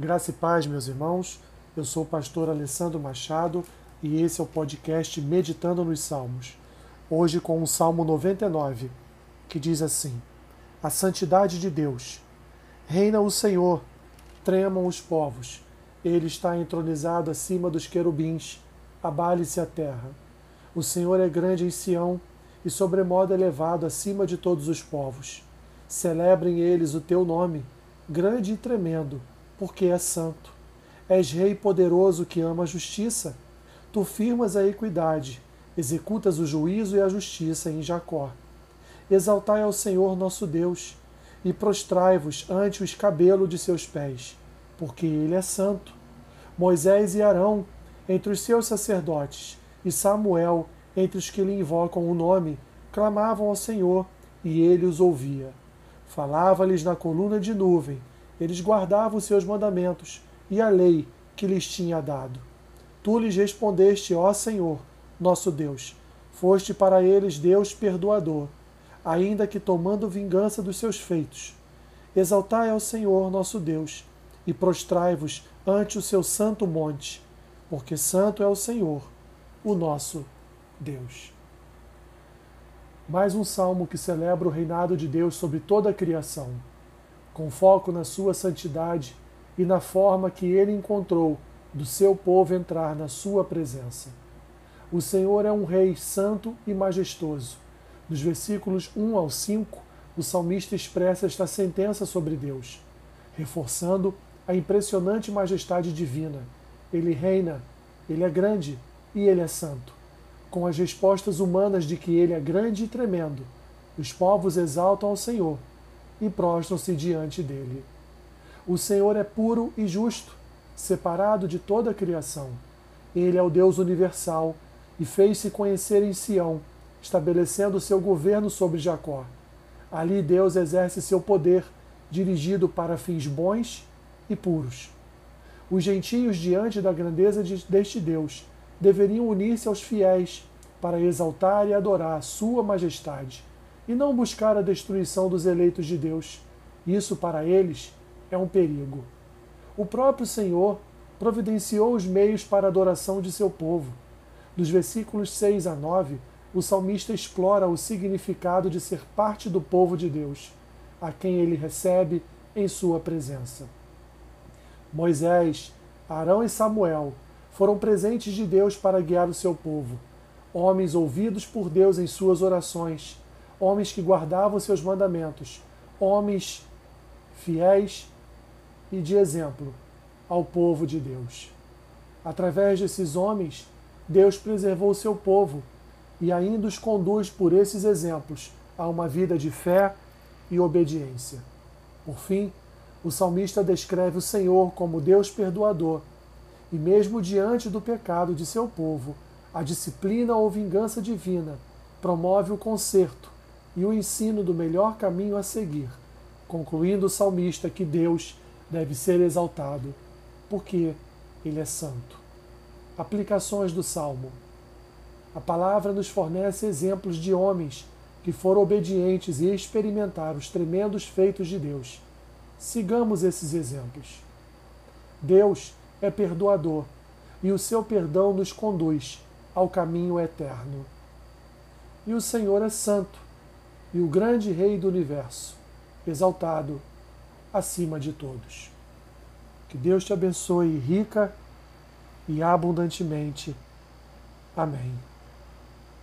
Graça e paz, meus irmãos. Eu sou o pastor Alessandro Machado e esse é o podcast Meditando nos Salmos. Hoje com o Salmo 99, que diz assim: A santidade de Deus. Reina o Senhor, tremam os povos. Ele está entronizado acima dos querubins. Abale-se a terra. O Senhor é grande em Sião e sobremodo elevado acima de todos os povos. Celebrem eles o teu nome, grande e tremendo porque é santo. És rei poderoso que ama a justiça. Tu firmas a equidade, executas o juízo e a justiça em Jacó. Exaltai ao Senhor nosso Deus, e prostrai-vos ante o escabelo de seus pés, porque ele é santo. Moisés e Arão, entre os seus sacerdotes, e Samuel, entre os que lhe invocam o nome, clamavam ao Senhor, e ele os ouvia. Falava-lhes na coluna de nuvem, eles guardavam os seus mandamentos e a lei que lhes tinha dado. Tu lhes respondeste, ó Senhor, nosso Deus. Foste para eles Deus perdoador, ainda que tomando vingança dos seus feitos. Exaltai ao Senhor, nosso Deus, e prostrai-vos ante o seu santo monte, porque santo é o Senhor, o nosso Deus. Mais um salmo que celebra o reinado de Deus sobre toda a criação com foco na sua santidade e na forma que ele encontrou do seu povo entrar na sua presença. O Senhor é um rei santo e majestoso. Dos versículos 1 ao 5, o salmista expressa esta sentença sobre Deus, reforçando a impressionante majestade divina. Ele reina, ele é grande e ele é santo. Com as respostas humanas de que ele é grande e tremendo, os povos exaltam ao Senhor e prostram-se diante dele. O Senhor é puro e justo, separado de toda a criação. Ele é o Deus universal e fez-se conhecer em Sião, estabelecendo seu governo sobre Jacó. Ali Deus exerce seu poder, dirigido para fins bons e puros. Os gentios, diante da grandeza deste Deus, deveriam unir-se aos fiéis para exaltar e adorar a Sua majestade e não buscar a destruição dos eleitos de Deus. Isso para eles é um perigo. O próprio Senhor providenciou os meios para a adoração de seu povo. Dos versículos 6 a 9, o salmista explora o significado de ser parte do povo de Deus, a quem ele recebe em sua presença. Moisés, Arão e Samuel foram presentes de Deus para guiar o seu povo, homens ouvidos por Deus em suas orações homens que guardavam seus mandamentos, homens fiéis e de exemplo ao povo de Deus. Através desses homens, Deus preservou o seu povo e ainda os conduz por esses exemplos a uma vida de fé e obediência. Por fim, o salmista descreve o Senhor como Deus perdoador, e mesmo diante do pecado de seu povo, a disciplina ou vingança divina promove o conserto e o ensino do melhor caminho a seguir, concluindo o salmista que Deus deve ser exaltado, porque Ele é santo. Aplicações do Salmo. A palavra nos fornece exemplos de homens que foram obedientes e experimentaram os tremendos feitos de Deus. Sigamos esses exemplos. Deus é perdoador e o seu perdão nos conduz ao caminho eterno. E o Senhor é santo e o grande Rei do universo, exaltado acima de todos. Que Deus te abençoe rica e abundantemente. Amém.